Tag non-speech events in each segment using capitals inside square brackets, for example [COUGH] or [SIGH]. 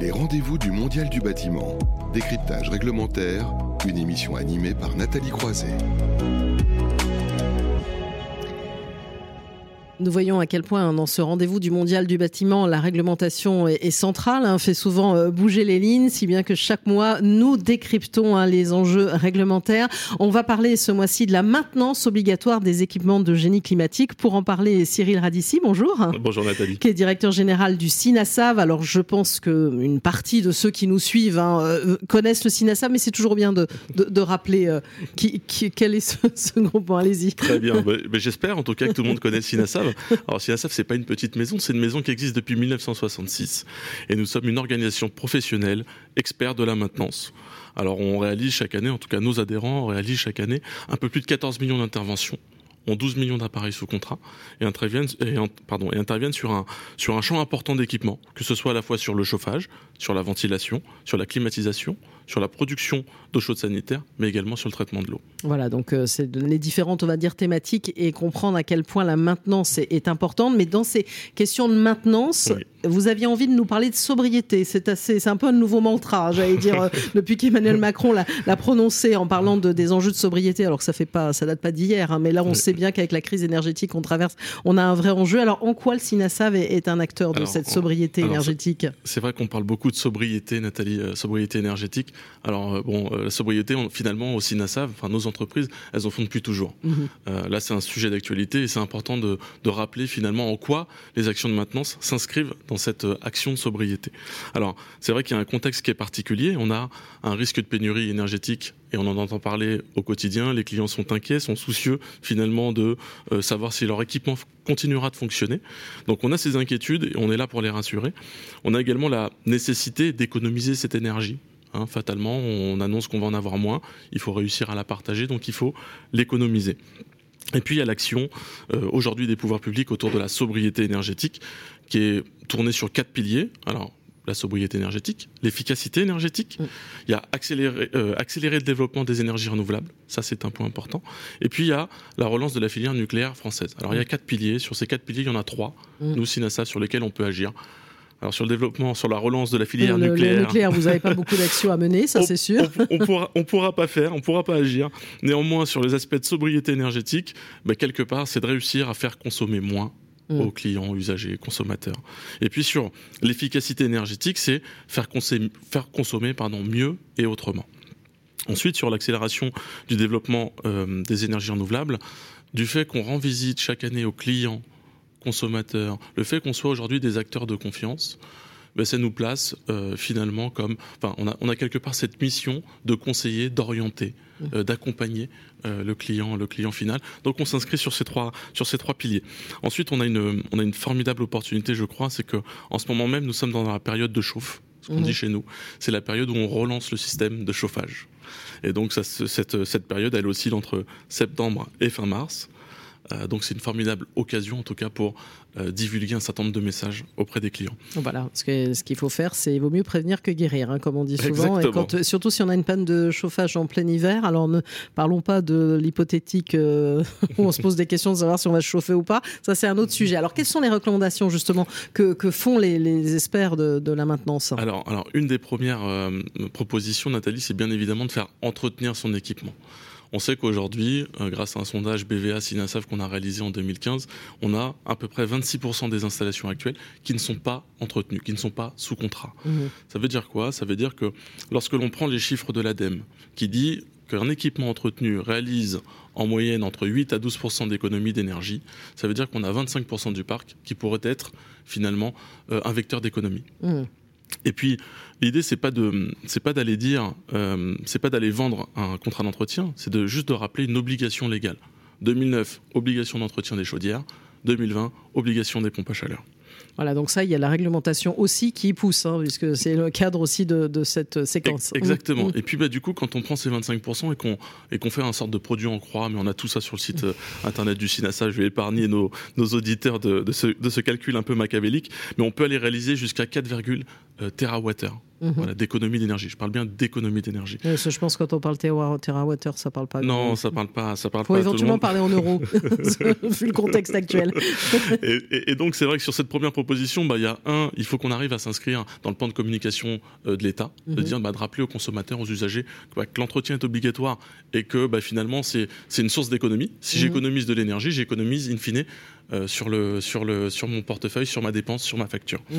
Les rendez-vous du Mondial du bâtiment. Décryptage réglementaire, une émission animée par Nathalie Croiset. Nous voyons à quel point hein, dans ce rendez-vous du mondial du bâtiment, la réglementation est, centrale, hein, fait souvent euh, bouger les lignes, si bien que chaque mois, nous décryptons hein, les enjeux réglementaires. On va parler ce mois-ci de la maintenance obligatoire des équipements de génie climatique. Pour en parler, Cyril Radici, bonjour. Bonjour Nathalie. Qui est directeur général du SINASAV. Alors je pense qu'une partie de ceux qui nous suivent euh, connaissent le SINASAV, mais c'est toujours bien de, de, rappeler euh, qui, qui, quel est ce, ce groupe. Allez-y. Très bien. Bah, bah, j'espère en tout cas que tout le monde connaît le SINASAV. Alors SINASAF, c'est pas une petite maison, c'est une maison qui existe depuis 1966. Et nous sommes une organisation professionnelle, expert de la maintenance. Alors on réalise chaque année, en tout cas nos adhérents réalisent chaque année un peu plus de 14 millions d'interventions ont 12 millions d'appareils sous contrat et interviennent sur, un, sur un champ important d'équipements, que ce soit à la fois sur le chauffage, sur la ventilation, sur la climatisation, sur la production d'eau chaude sanitaire, mais également sur le traitement de l'eau. Voilà, donc euh, c'est les différentes, on va dire, thématiques et comprendre à quel point la maintenance est, importante. Mais dans ces questions de maintenance, vous aviez envie de nous parler de sobriété. C'est assez, c'est un peu un nouveau mantra, j'allais dire, [LAUGHS] euh, depuis qu'Emmanuel Macron l'a prononcé en parlant de, des enjeux de sobriété. Alors que ça fait pas, ça date pas d'hier, hein, mais là on sait bien qu'avec la crise énergétique qu'on traverse, on a un vrai enjeu. Alors en quoi le SINASAV est, un acteur de cette sobriété énergétique? C'est vrai qu'on parle beaucoup de sobriété, Nathalie, euh, sobriété énergétique. Alors bon, la sobriété, finalement au SINASAV, enfin nos entreprises, elles en font depuis toujours. Mhm. Euh, là, c'est un sujet d'actualité et c'est important de, rappeler finalement en quoi les actions de maintenance s'inscrivent dans cette euh, action de sobriété. Alors, c'est vrai qu'il y a un contexte qui est particulier. On a un risque de pénurie énergétique et on en entend parler au quotidien. Les clients sont inquiets, sont soucieux finalement de euh, savoir si leur équipement continuera de fonctionner. Donc on a ces inquiétudes et on est là pour les rassurer. On a également la nécessité d'économiser cette énergie. Hein, fatalement, on annonce qu'on va en avoir moins. Il faut réussir à la partager, donc il faut l'économiser. Et puis il y a l'action euh, aujourd'hui des pouvoirs publics autour de la sobriété énergétique, qui est tournée sur quatre piliers. Alors la sobriété énergétique, l'efficacité énergétique. Il y a accélérer, euh, accélérer le développement des énergies renouvelables, ça c'est un point important. Et puis il y a la relance de la filière nucléaire française. Alors il y a quatre piliers, sur ces quatre piliers il y en a trois, nous SINASA, sur lesquels on peut agir. Alors sur le développement, sur la relance de la filière nucléaire. Le nucléaire, vous n'avez pas beaucoup d'actions à mener, ça [LAUGHS] c'est sûr. On, ne pourra, on pourra pas faire, on pourra pas agir. Néanmoins, sur les aspects de sobriété énergétique, bah, quelque part, c'est de réussir à faire consommer moins mm. aux clients, usagers, consommateurs. Et puis sur l'efficacité énergétique, c'est faire consommer, faire consommer pardon, mieux et autrement. Ensuite, sur l'accélération du développement euh, des énergies renouvelables, du fait qu'on rend visite chaque année aux clients consommateurs, le fait qu'on soit aujourd'hui des acteurs de confiance, ben, ça nous place euh, finalement comme, enfin, on a, on a quelque part cette mission de conseiller, d'orienter, euh, d'accompagner euh, le client, le client final. Donc on s'inscrit sur ces trois, sur ces trois piliers. Ensuite, on a une, on a une formidable opportunité, je crois, c'est que en ce moment même, nous sommes dans la période de chauffe. Ce qu'on mmh. dit chez nous, c'est la période où on relance le système de chauffage. Et donc ça, cette, cette période, elle oscille entre septembre et fin mars. Euh, donc c'est une formidable occasion en tout cas pour euh, divulguer un certain nombre de messages auprès des clients. Voilà, ce qu'il faut faire, c'est il vaut mieux prévenir que guérir, hein, comme on dit souvent. Et quand, surtout si on a une panne de chauffage en plein hiver, alors ne parlons pas de l'hypothétique euh, [LAUGHS] où on se pose des questions de savoir si on va se chauffer ou pas. Ça, c'est un autre sujet. Alors, quelles sont les recommandations justement que, que font les, les, experts de, de, la maintenance? Alors, alors, une des premières propositions, Nathalie, c'est bien évidemment de faire entretenir son équipement. On sait qu'aujourd'hui, euh, grâce à un sondage BVA Sinasav qu'on a réalisé en 2015, on a à peu près 26% des installations actuelles qui ne sont pas entretenues, qui ne sont pas sous contrat. Mmh. Ça veut dire quoi? Ça veut dire que lorsque l'on prend les chiffres de l'ADEME, qui dit qu'un équipement entretenu réalise en moyenne entre 8 à 12 d'économie d'énergie, ça veut dire qu'on a 25% du parc qui pourrait être finalement euh, un vecteur d'économie. Mmh. Et puis l'idée c'est pas de c'est pas d'aller dire euh, c'est pas d'aller vendre un contrat d'entretien, c'est de juste de rappeler une obligation légale. 2009 obligation d'entretien des chaudières, 2020 obligation des pompes à chaleur. Voilà, donc ça, il y a la réglementation aussi qui pousse, hein, puisque c'est le cadre aussi de, cette séquence. Exactement. Mmh. Et puis, bah, du coup, quand on prend ces 25% et qu'on et qu'on fait un sorte de produit en croix, mais on a tout ça sur le site euh, internet du SINASA, je vais épargner nos, nos auditeurs de, de, ce, de ce calcul un peu machiavélique, mais on peut aller réaliser jusqu'à 4, euh, TWh Mhm. Voilà, d'économie d'énergie. Je parle bien d'économie d'énergie. je pense que quand on parle TWh, ça parle pas. Non, ça parle pas. Ça parle Faut pas éventuellement parler en euros, [LAUGHS] [LAUGHS] vu le contexte actuel. [LAUGHS] et, donc c'est vrai que sur cette première proposition, bah il y a un, il faut qu'on arrive à s'inscrire dans le plan de communication euh, de l'État, de mhm. dire bah, de rappeler aux consommateurs, aux usagers bah, que l'entretien est obligatoire et que bah, finalement c'est c'est une source d'économie. Si mhm. j'économise de l'énergie, j'économise in fine euh, sur, le, sur, le, sur mon portefeuille, sur ma dépense, sur ma facture. Mmh.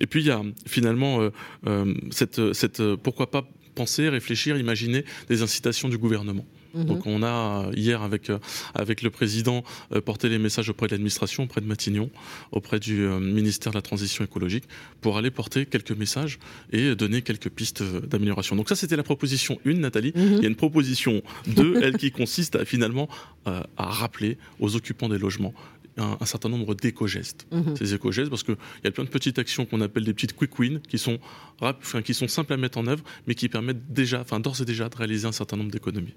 Et puis il y a finalement euh, euh, cette, cette, pourquoi pas penser, réfléchir, imaginer des incitations du gouvernement. Mmh. Donc on a hier avec avec le président porté les messages auprès de l'administration, auprès de Matignon, auprès du ministère de la transition écologique pour aller porter quelques messages et donner quelques pistes d'amélioration. Donc ça c'était la proposition 1 Nathalie, mmh. il y a une proposition 2 elle qui consiste à finalement à rappeler aux occupants des logements un, certain nombre d'éco-gestes. Mhm. Ces éco-gestes, parce qu'il y a plein de petites actions qu'on appelle des petites quick wins, qui sont, qui sont simples à mettre en œuvre, mais qui permettent déjà, enfin d'ores et déjà, de réaliser un certain nombre d'économies.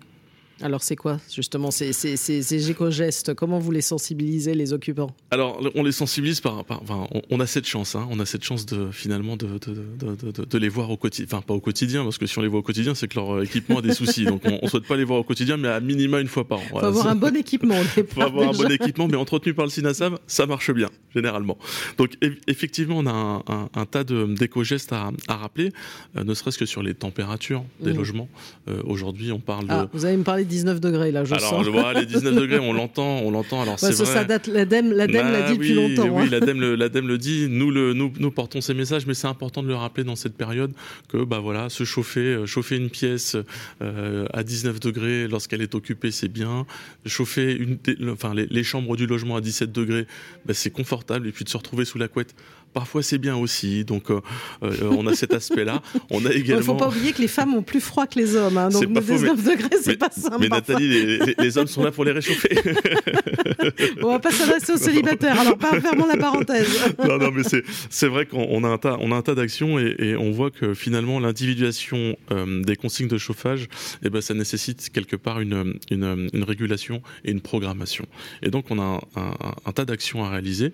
Alors c'est quoi justement ces, ces, ces, éco-gestes? Comment vous les sensibilisez les occupants? Alors on les sensibilise par, enfin, on, a cette chance, hein, on a cette chance de finalement de, de, de, de les voir au quotidien, enfin pas au quotidien parce que si on les voit au quotidien c'est que leur équipement a des soucis, donc on, ne souhaite pas les voir au quotidien mais à minima une fois par an. Il faut [LAUGHS] avoir un bon équipement. Il faut avoir un bon équipement mais entretenu par le SINASAV ça marche bien généralement. Donc effectivement on a un, un, tas d'éco-gestes à, à, rappeler, euh, ne serait-ce que sur les températures des mmh. logements. Euh, aujourd'hui on parle ah, de... Vous allez me parler 19 degrés là, je alors, sens. Alors, les 19 degrés, on l'entend, on l'entend. Alors, c'est vrai. Ça date, l'ADEME, l'ADEME l'a bah dit depuis longtemps. Oui, hein. l'ADEME, le, l'ADEME le dit. Nous, le, nous, nous portons ces messages, mais c'est important de le rappeler dans cette période que, bah voilà, se chauffer, euh, chauffer une pièce euh, à 19 degrés lorsqu'elle est occupée, c'est bien. Chauffer une, enfin, les, les, chambres du logement à 17 degrés, bah, c'est confortable. Et puis de se retrouver sous la couette parfois c'est bien aussi. Donc euh, euh, on a cet aspect-là. [LAUGHS] On a également. Il ne faut pas oublier que les femmes ont plus froid que les hommes. Hein, donc 19 degrés, c'est pas simple. Mais Nathalie, les, hommes sont là pour les réchauffer. [LAUGHS] on va pas s'adresser aux célibataires. Alors pas fermons la parenthèse. [LAUGHS] non, non, mais c'est vrai qu'on a un tas, on a un tas d'actions et, on voit que finalement l'individuation euh, des consignes de chauffage, eh ben ça nécessite quelque part une, une, une, régulation et une programmation. Et donc on a un, un tas d'actions à réaliser.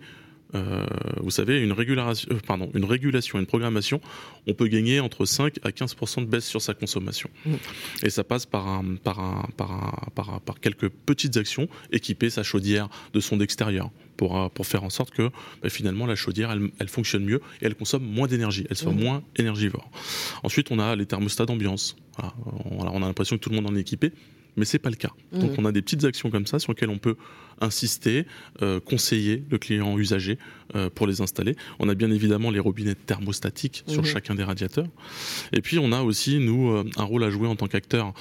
Euh, vous savez, une, régulation, euh, pardon, une régulation, une programmation, on peut gagner entre 5 à 15% de baisse sur sa consommation. Mmh. Et ça passe par, un, par, un, par, un, par, par, quelques petites actions, équiper sa chaudière de son extérieur. Pour, euh, pour faire en sorte que bah, finalement la chaudière elle, elle, fonctionne mieux et elle consomme moins d'énergie, elle soit mmh. moins énergivore. Ensuite, on a les thermostats d'ambiance. Voilà. On a l'impression que tout le monde en est équipé, mais c'est pas le cas. Donc mmh. on a des petites actions comme ça sur lesquelles on peut insister, euh, conseiller le client usager euh, pour les installer. On a bien évidemment les robinets thermostatiques sur mmh. chacun des radiateurs. Et puis on a aussi nous euh, un rôle à jouer en tant qu'acteur,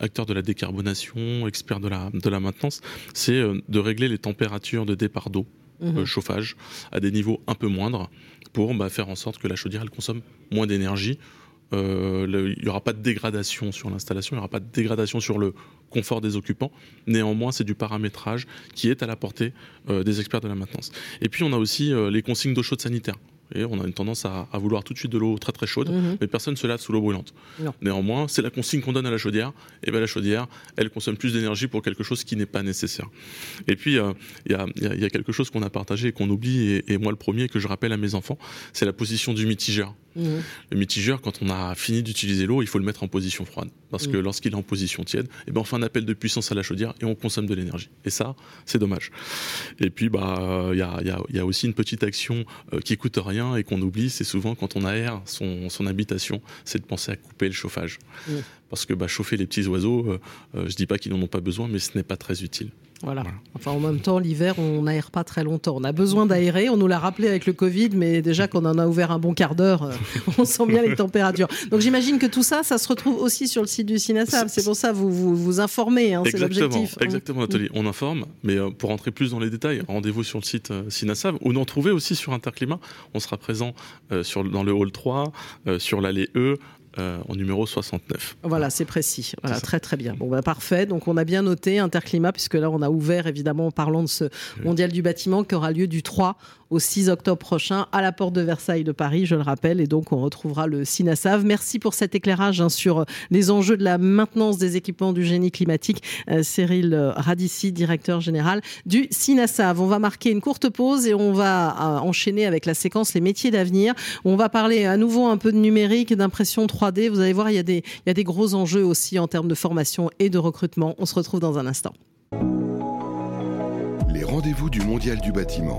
acteur de la décarbonation, expert de la de la maintenance, c'est de régler les températures de départ d'eau. Mmh. chauffage à des niveaux un peu moindres pour bah, faire en sorte que la chaudière elle consomme moins d'énergie euh, il n'y aura pas de dégradation sur l'installation, il n'y aura pas de dégradation sur le confort des occupants. Néanmoins, c'est du paramétrage qui est à la portée euh, des experts de la maintenance. Et puis, on a aussi euh, les consignes d'eau chaude sanitaire. Et on a une tendance à, vouloir tout de suite de l'eau très très chaude, mhm. mais personne ne se lave sous l'eau brûlante. Néanmoins, c'est la consigne qu'on donne à la chaudière. Et bien la chaudière, elle consomme plus d'énergie pour quelque chose qui n'est pas nécessaire. Et puis, il y, a, quelque chose qu'on a partagé et qu'on oublie, et, et, moi le premier que je rappelle à mes enfants, c'est la position du mitigeur. Mhm. Le mitigeur, quand on a fini d'utiliser l'eau, il faut le mettre en position froide. Parce que mhm. lorsqu'il est en position tiède, eh ben on fait un appel de puissance à la chaudière et on consomme de l'énergie. Et ça, c'est dommage. Et puis, bah, il y a, y a, aussi une petite action euh, qui coûte rien et qu'on oublie, c'est souvent quand on aère son, son habitation, c'est de penser à couper le chauffage. Mhm. Parce que bah, chauffer les petits oiseaux, euh, euh, je dis pas qu'ils n'en ont pas besoin, mais ce n'est pas très utile. Voilà. Enfin, en même temps, l'hiver, on n'aère pas très longtemps. On a besoin d'aérer. On nous l'a rappelé avec le Covid, mais déjà qu'on en a ouvert un bon quart d'heure, euh, [LAUGHS] on sent bien les températures. Donc, j'imagine que tout ça, ça se retrouve aussi sur le site du CINASAB. C'est pour ça vous vous, vous informez. Hein, c'est l'objectif. Hein. Exactement, Nathalie. On informe, mais pour entrer plus dans les détails, rendez-vous sur le site CINASAB ou nous retrouver aussi sur Interclimat. On sera présent sur, dans le hall 3, sur l'allée E, en numéro 69. Voilà, c'est précis. Voilà, très très bien. Bon, bah, parfait. Donc on a bien noté Interclimat, puisque là on a ouvert évidemment en parlant de ce mondial du bâtiment qui aura lieu du 3 au 6 octobre prochain à la porte de Versailles de Paris, je le rappelle. Et donc on retrouvera le SINASAV. Merci pour cet éclairage hein, sur les enjeux de la maintenance des équipements du génie climatique. Euh, Cyril Radici, directeur général du SINASAV. On va marquer une courte pause et on va euh, enchaîner avec la séquence Les métiers d'avenir. On va parler à nouveau un peu de numérique, d'impression 3D. Vous allez voir, il y a des gros enjeux aussi en termes de formation et de recrutement. On se retrouve dans un instant. Les rendez-vous du Mondial du bâtiment.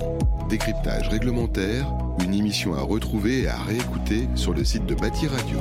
Décryptage réglementaire, une émission à retrouver et à réécouter sur le site de Bâti Radio.